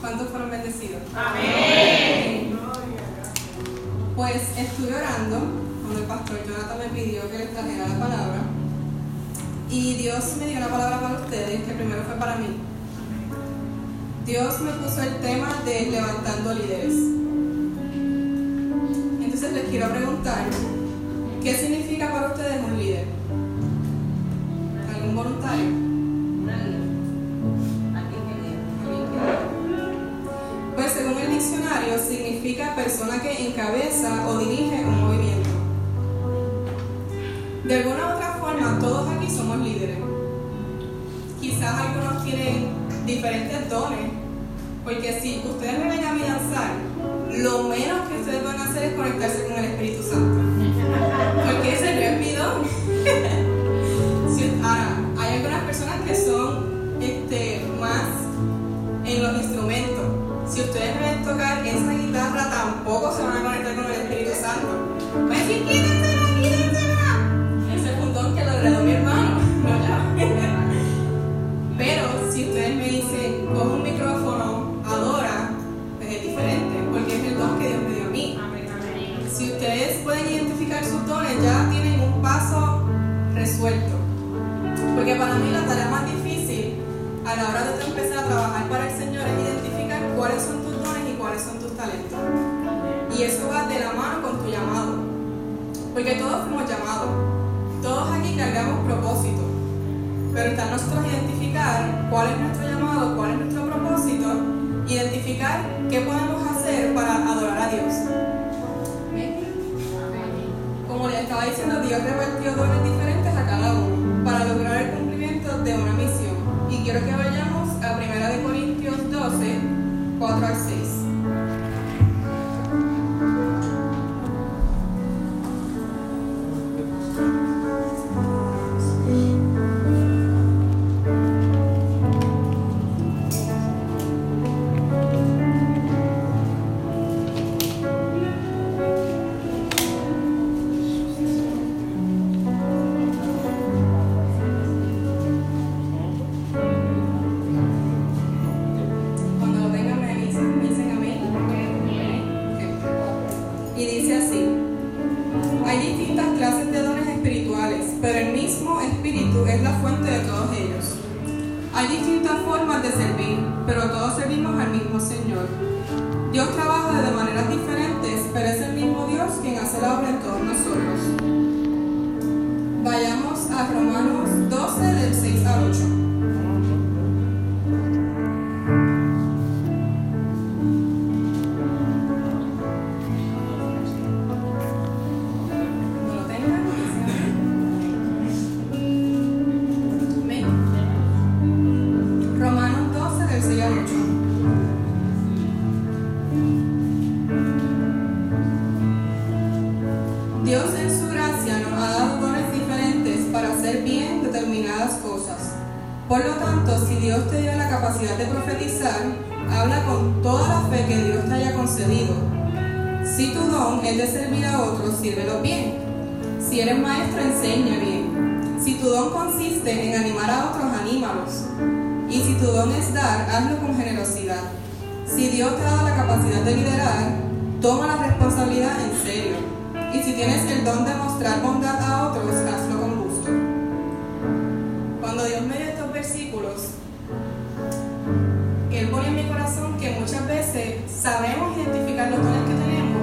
¿Cuántos fueron bendecidos? Amén. Pues estuve orando cuando el pastor Jonathan me pidió que les trajera la palabra. Y Dios me dio una palabra para ustedes, que primero fue para mí. Dios me puso el tema de levantando líderes. Entonces les quiero preguntar, ¿qué significa para ustedes un líder? ¿Algún voluntario? Significa persona que encabeza o dirige un movimiento. De alguna u otra forma, todos aquí somos líderes. Quizás algunos tienen diferentes dones, porque si ustedes me ven a mí lo menos que ustedes van a hacer es conectarse con el Espíritu Santo. Porque ese no es mi don. Ustedes me ven tocar esa guitarra, tampoco se van a conectar con el Espíritu Santo. Va a decir, quítensela, quítensela. Ese es un don que lo heredó mi hermano, no yo. Pero si ustedes me dicen, coge un micrófono, adora, pues es diferente, porque es el don que Dios me dio a mí. Si ustedes pueden identificar sus dones, ya tienen un paso resuelto. Porque para mí la tarea más difícil a la hora de empezar a trabajar para el Señor es identificar cuáles son son tus talentos. Y eso va de la mano con tu llamado. Porque todos fuimos llamados. Todos aquí cargamos propósito. Pero está nosotros identificar cuál es nuestro llamado, cuál es nuestro propósito, identificar qué podemos hacer para adorar a Dios. Como les estaba diciendo, Dios repartió dones diferentes a cada uno para lograr el cumplimiento de una misión. Y quiero que vayamos a 1 Corintios 12, 4 al 6. Por lo tanto, si Dios te dio la capacidad de profetizar, habla con toda la fe que Dios te haya concedido. Si tu don es de servir a otros, sírvelo bien. Si eres maestro, enseña bien. Si tu don consiste en animar a otros, anímalos. Y si tu don es dar, hazlo con generosidad. Si Dios te ha dado la capacidad de liderar, toma la responsabilidad en serio. Y si tienes el don de mostrar bondad a otros, hazlo sabemos identificar los dones que tenemos,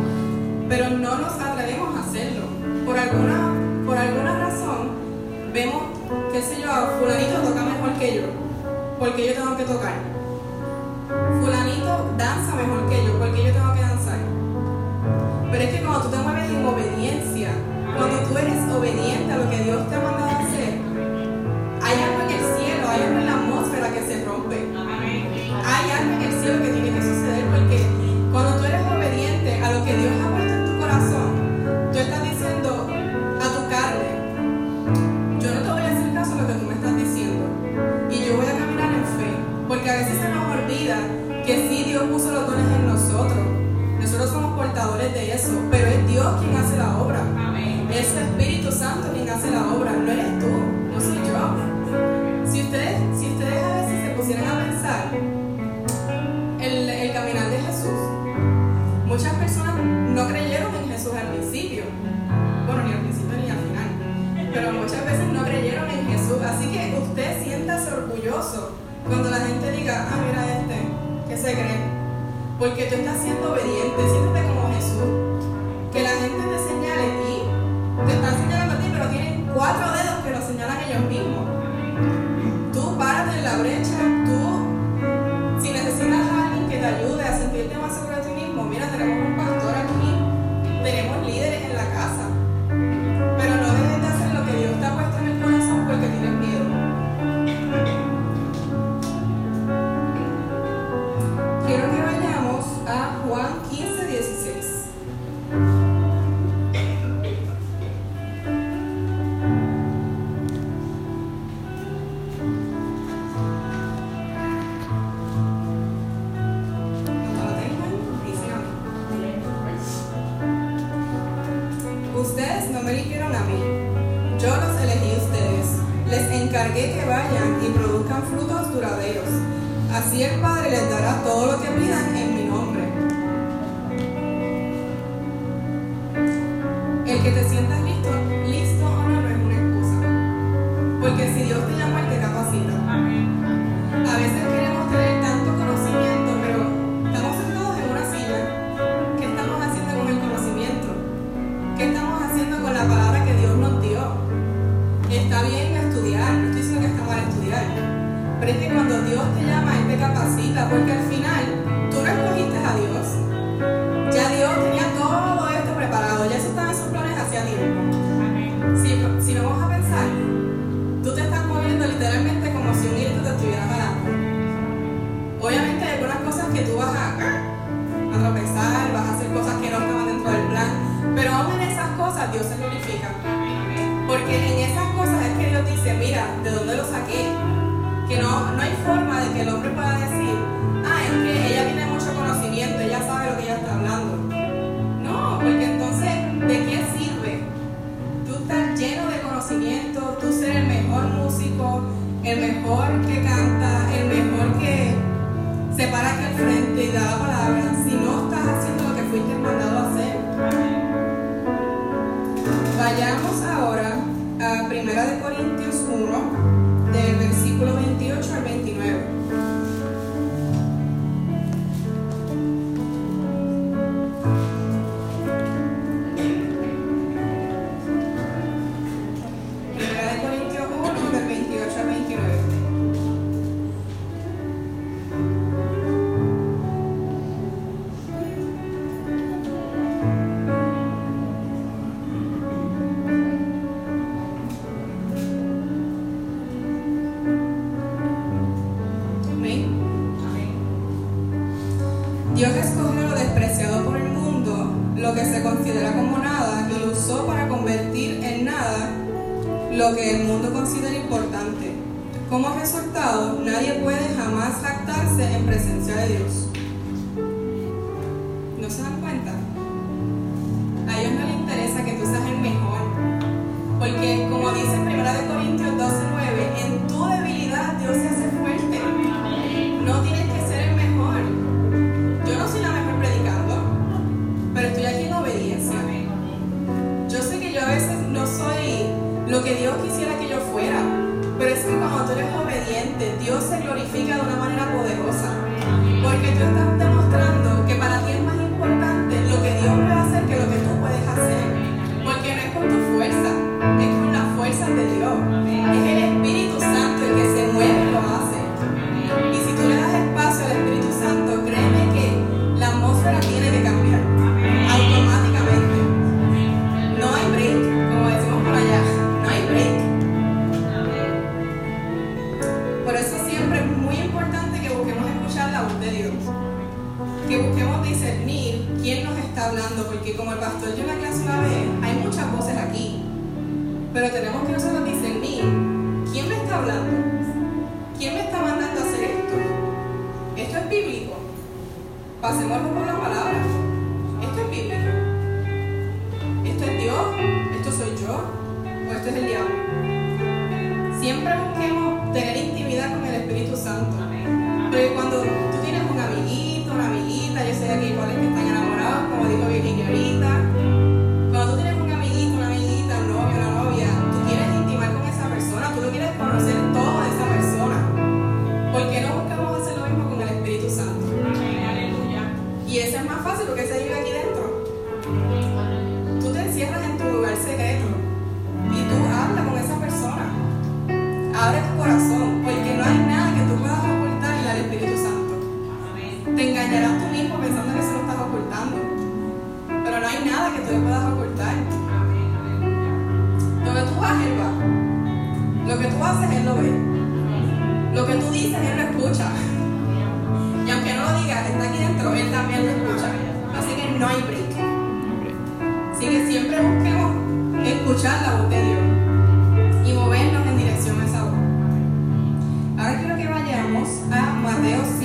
pero no nos atrevemos a hacerlo. Por alguna, por alguna razón, vemos, qué sé yo, fulanito toca mejor que yo, porque yo tengo que tocar. Fulanito danza mejor que yo, porque yo tengo que danzar. Pero es que cuando tú te mueves en obediencia, cuando tú eres obediente a lo que Dios te ha mandado que tú estás siendo obediente. Primera de Corintios 1, del versículo 28 Pasémonos por la palabra. Esto es bíblico. Esto es Dios. Esto soy yo. O esto es el diablo. Siempre busquemos tener intimidad con el Espíritu Santo. Porque no hay break. Así que siempre busquemos escuchar la voz de Dios y movernos en dirección a esa voz. Ahora quiero que vayamos a Mateo 5.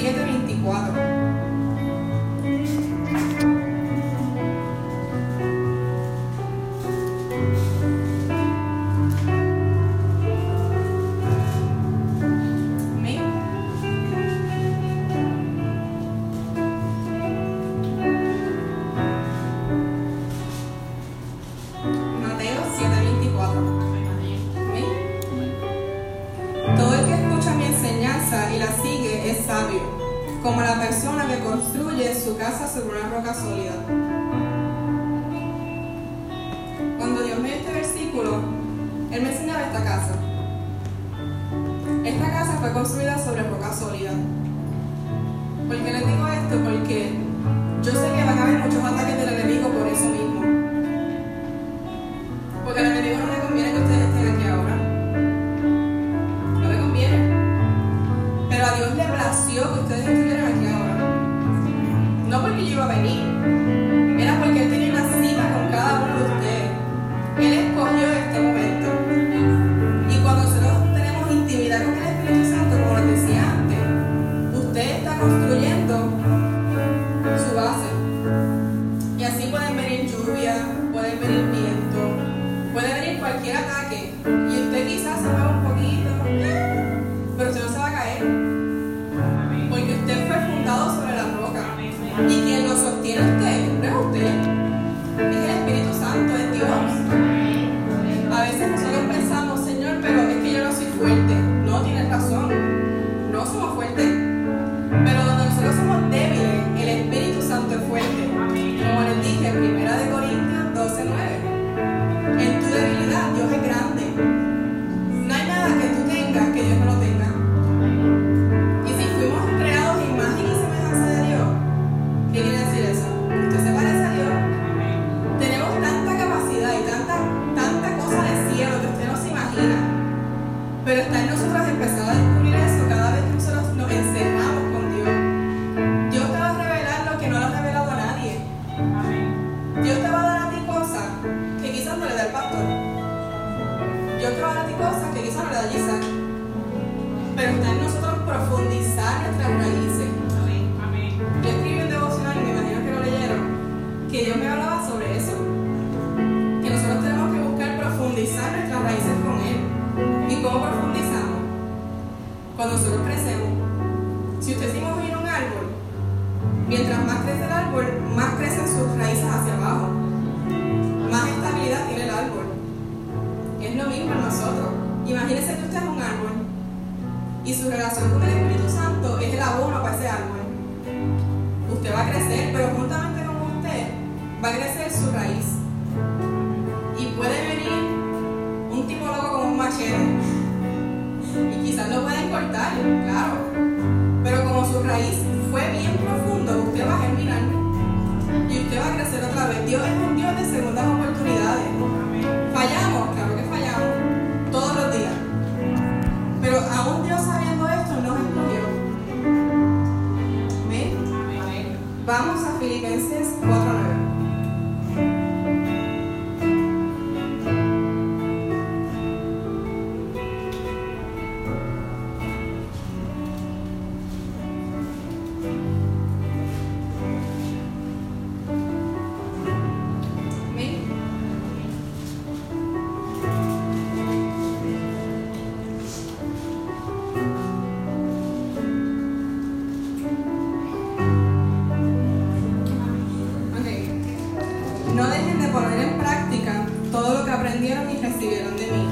recibieron de mí,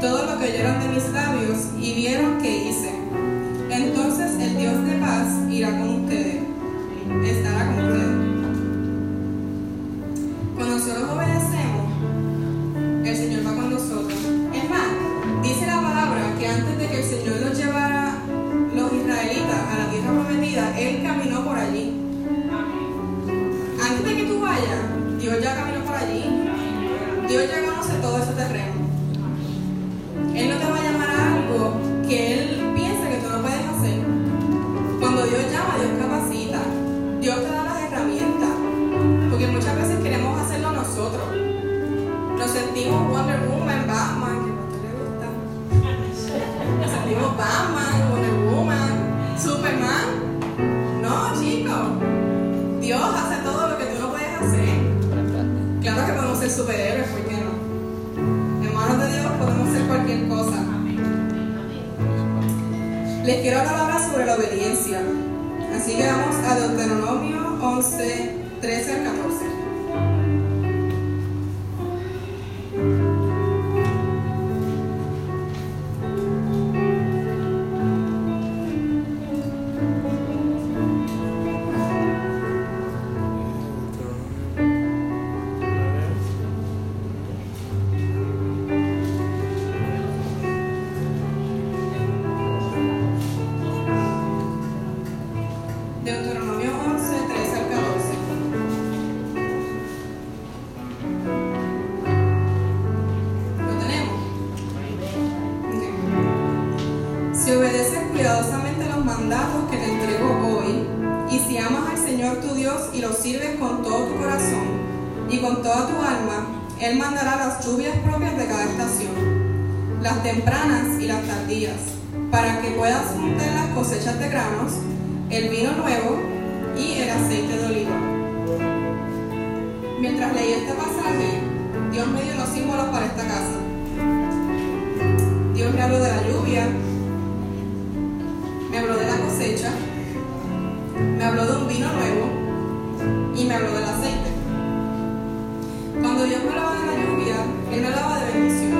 todo lo que oyeron de mis labios y vieron que hice. Entonces el Dios de paz irá con ustedes, estará con ustedes. Quiero hablar sobre la obediencia. Así que vamos a Deuteronomio 11, 13 al 14. Mientras leí este pasaje, Dios me dio los símbolos para esta casa. Dios me habló de la lluvia, me habló de la cosecha, me habló de un vino nuevo y me habló del aceite. Cuando Dios me hablaba de la lluvia, Él me hablaba de bendición.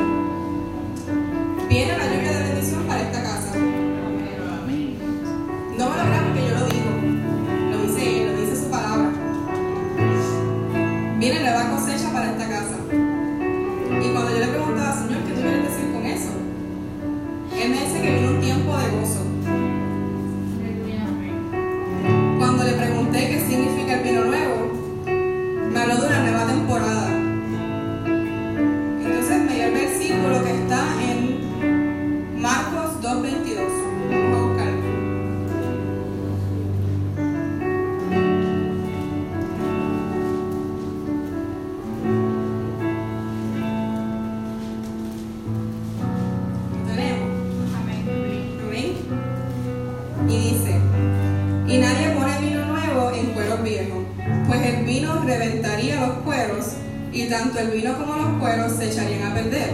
Reventaría los cueros, y tanto el vino como los cueros se echarían a perder.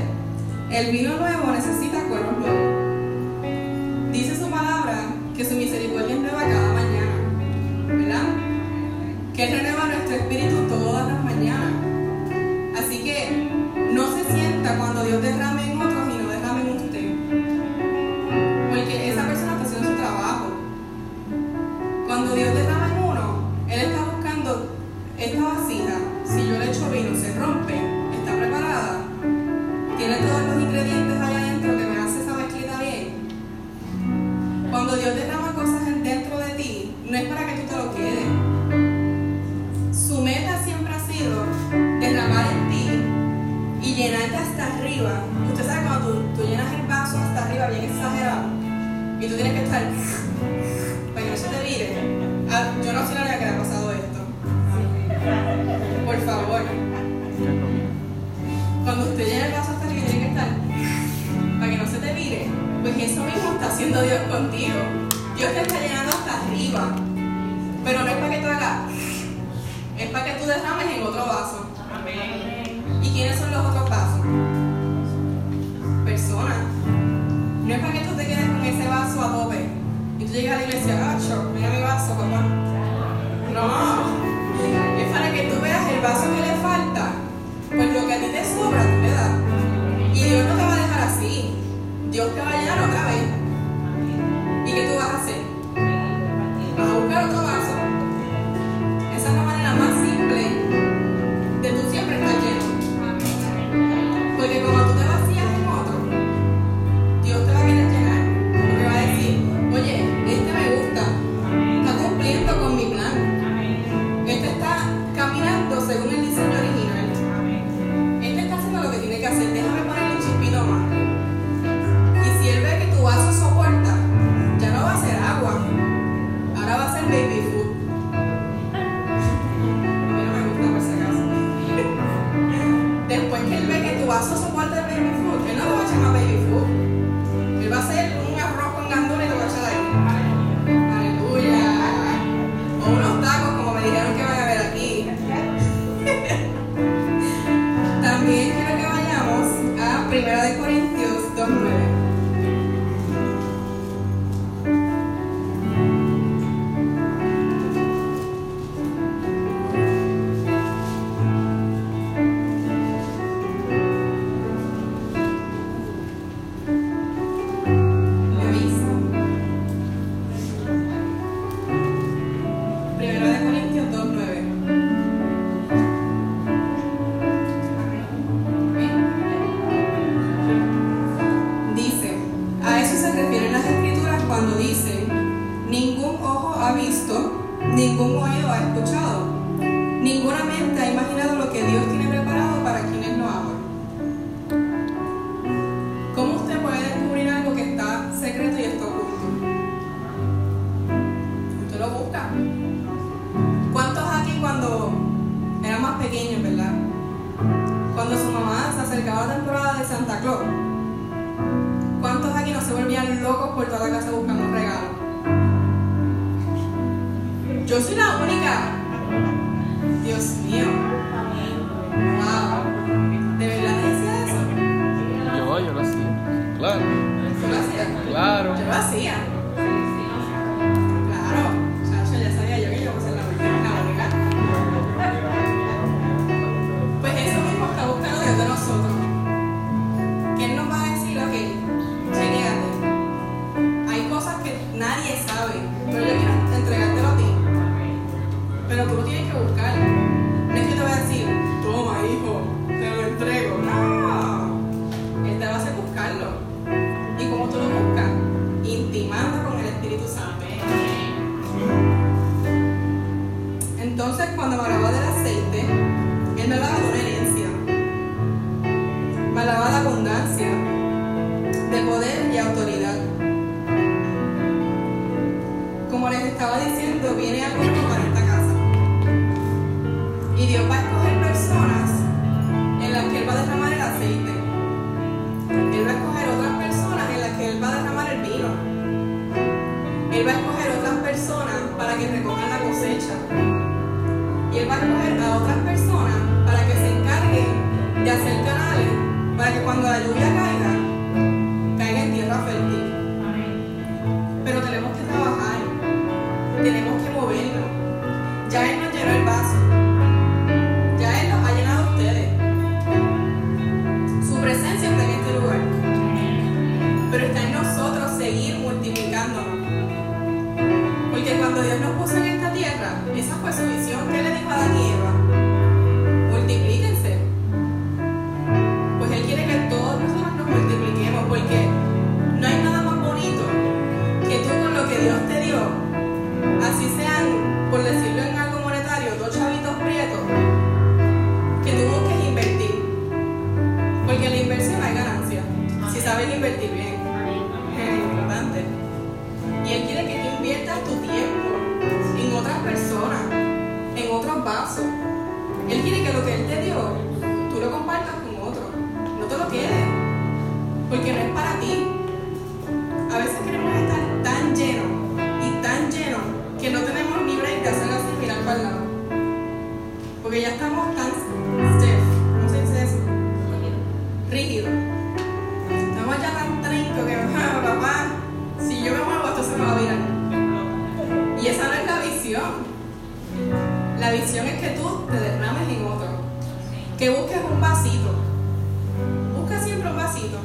El vino nuevo necesita cueros nuevos. Dice su palabra que su misericordia es nueva cada mañana, ¿verdad? Que renueva nuestro espíritu todas las mañanas. Así que no se sienta cuando Dios derrame que estar para que no se te vire. Ah, yo no soy la única que le ha pasado esto. Por favor. Cuando usted llena el vaso hasta arriba tiene que estar para que no se te vire. Pues eso mismo está haciendo Dios contigo. Dios te está llenando hasta arriba. Pero no es para que tú hagas, es para que tú derrames en otro vaso. ¿Y quiénes son los otros vasos? Personas. No es para que tú te quedes con ese vaso a tope. Y tú llegas a la iglesia, gacho, mira mi vaso, papá. No. Es para que tú veas el vaso que le falta. Pues lo que a ti te sobra, tú le das. Y Dios no te va a dejar así. Dios te va a llenar otra vez. ¿Y qué tú vas a hacer? Ningún cosas que nadie sabe, pero yo quiero entregártelo a ti. Pero tú lo tienes que buscar. No es que te voy a decir, toma hijo, te lo entrego. No. Él te va a hacer buscarlo. ¿Y cómo tú lo buscas? Intimando con el Espíritu Santo. Entonces, cuando me hablaba del aceite, él me hablaba de una herencia. Me hablaba de abundancia, de poder y autoridad. Como les estaba diciendo, viene algo para esta casa. Y Dios va a escoger personas en las que Él va a derramar el aceite. Él va a escoger otras personas en las que Él va a derramar el vino. Él va a escoger otras personas para que recojan la cosecha. Y Él va a escoger a otras personas para que se encarguen de hacer canales para que cuando la lluvia caiga, caiga en tierra fértil. Pero tenemos que trabajar, tenemos que movernos. Ya Él nos llenó el vaso, ya Él los ha llenado a ustedes. Su presencia está en este lugar, pero está en nosotros seguir multiplicándonos. Porque cuando Dios nos puso en esta tierra, esa fue su visión Estamos ya tan trincos que, "Ah, papá, si yo me muevo, esto se me va a virar. Y esa no es la visión. La visión es que tú te derrames en otro. Que busques un vasito. Busca siempre un vasito.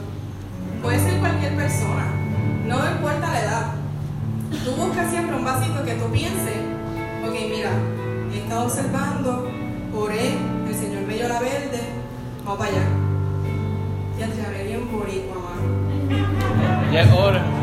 Puede ser cualquier persona. No importa la edad. Tú buscas siempre un vasito que tú pienses, ok, mira, he estado observando, oré, el Señor me dio la verde, vamos para allá. Ya te haré bien boricua, mano. Ya es hora.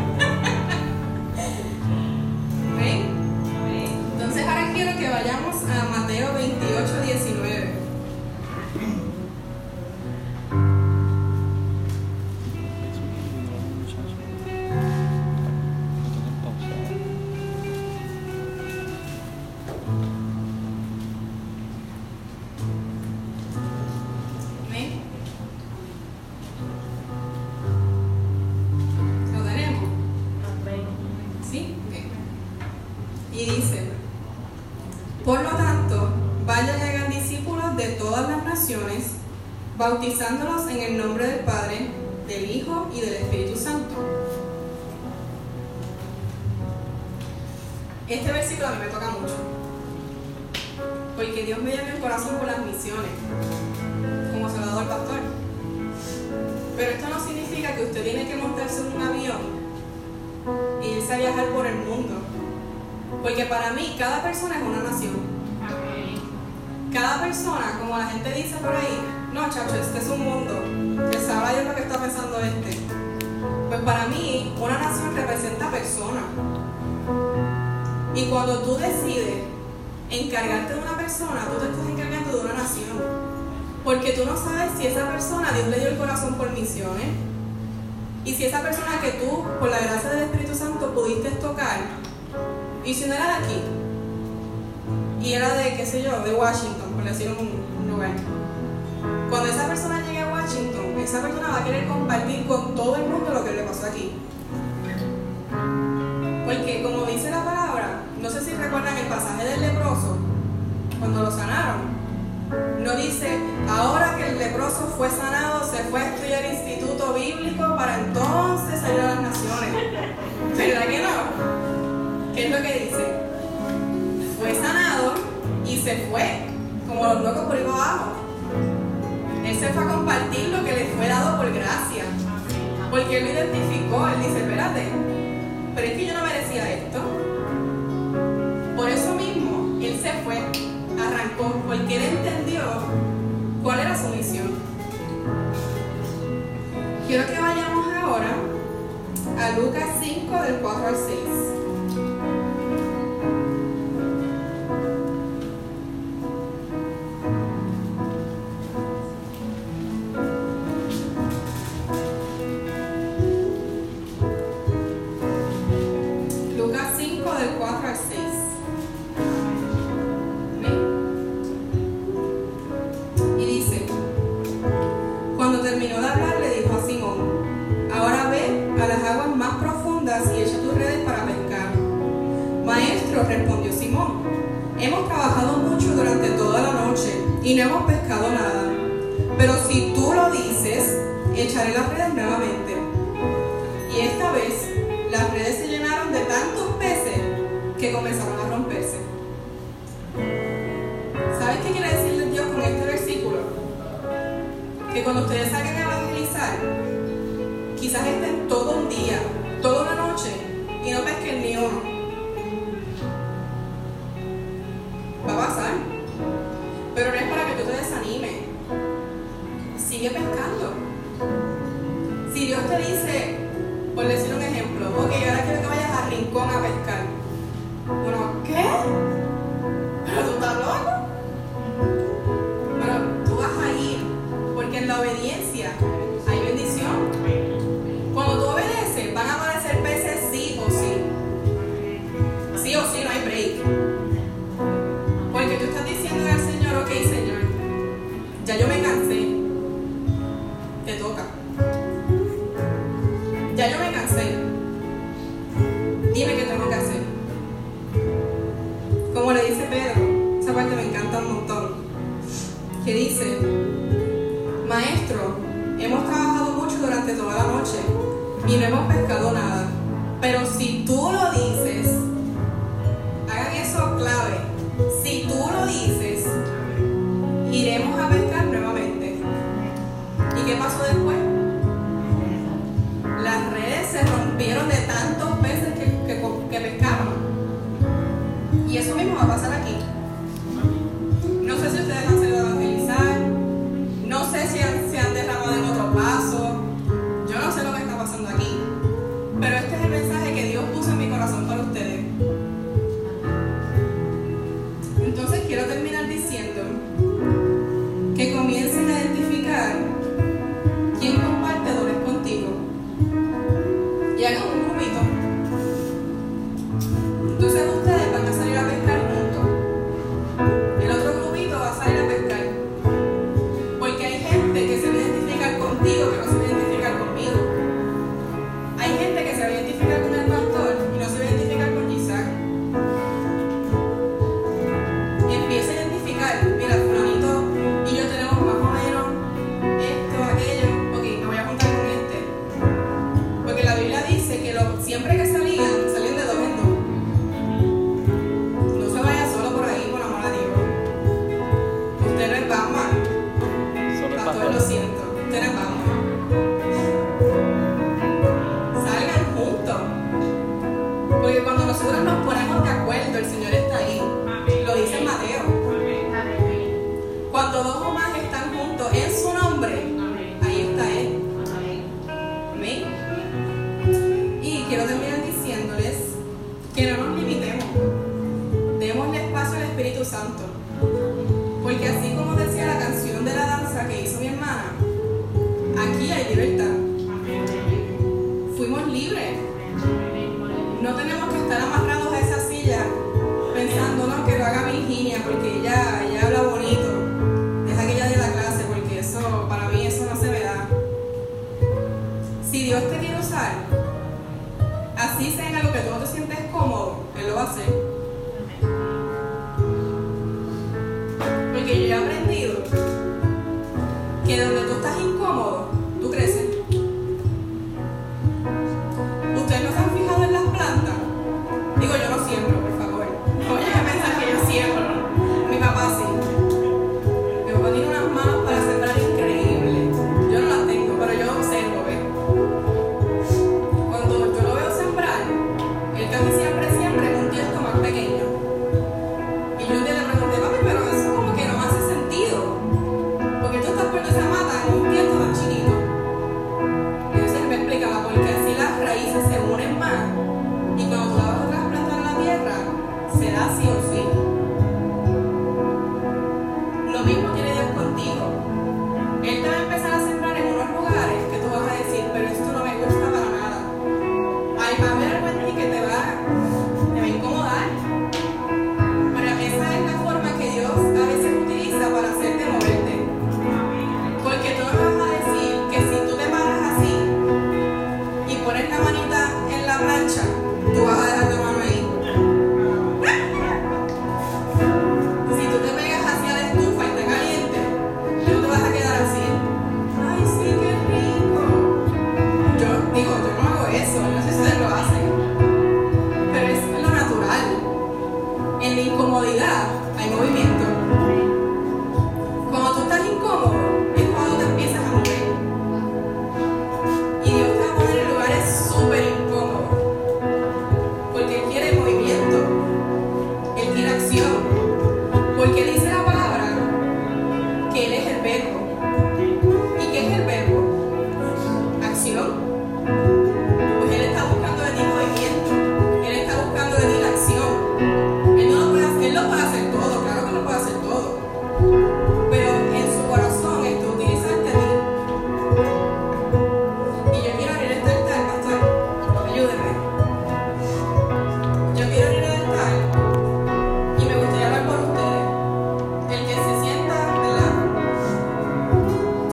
¿Sí? Ok. Y dice, por lo tanto, vayan y hagan discípulos de todas las naciones, bautizándolos en el nombre del Padre, del Hijo y del Espíritu Santo. Este versículo a mí me toca mucho, porque Dios me llama el corazón por las misiones, como al pastor. Pero esto no significa que usted tiene que montarse en un avión y irse a viajar por el mundo. Porque para mí cada persona es una nación. Cada persona, como la gente dice por ahí, no, chacho, este es un mundo. Pues que sabrá yo lo que está pensando este. Pues para mí, una nación representa personas. Y cuando tú decides encargarte de una persona, tú te estás encargando de una nación. Porque tú no sabes si esa persona, Dios le dio el corazón por misiones y si esa persona que tú, por la gracia del Espíritu Santo, pudiste tocar, y si no era de aquí, y era de, qué sé yo, de Washington, por decir un, un lugar, cuando esa persona llegue a Washington, esa persona va a querer compartir con todo el mundo lo que le pasó aquí. Porque como dice la palabra, no sé si recuerdan el pasaje del leproso, cuando lo sanaron, no dice, ahora que el leproso fue sanado, se fue a estudiar instituto bíblico para entonces salir a las naciones. ¿Verdad que no? ¿Qué es lo que dice? Fue sanado y se fue, como los locos por ahí abajo. Él se fue a compartir lo que le fue dado por gracia. Porque él lo identificó, él dice, espérate, pero es que yo no merecía esto. Por eso mismo, él se fue arrancó porque él entendió cuál era su misión. Quiero que vayamos ahora a Lucas 5 del 4 al 6. Salgan juntos. Porque cuando nosotros nos ponemos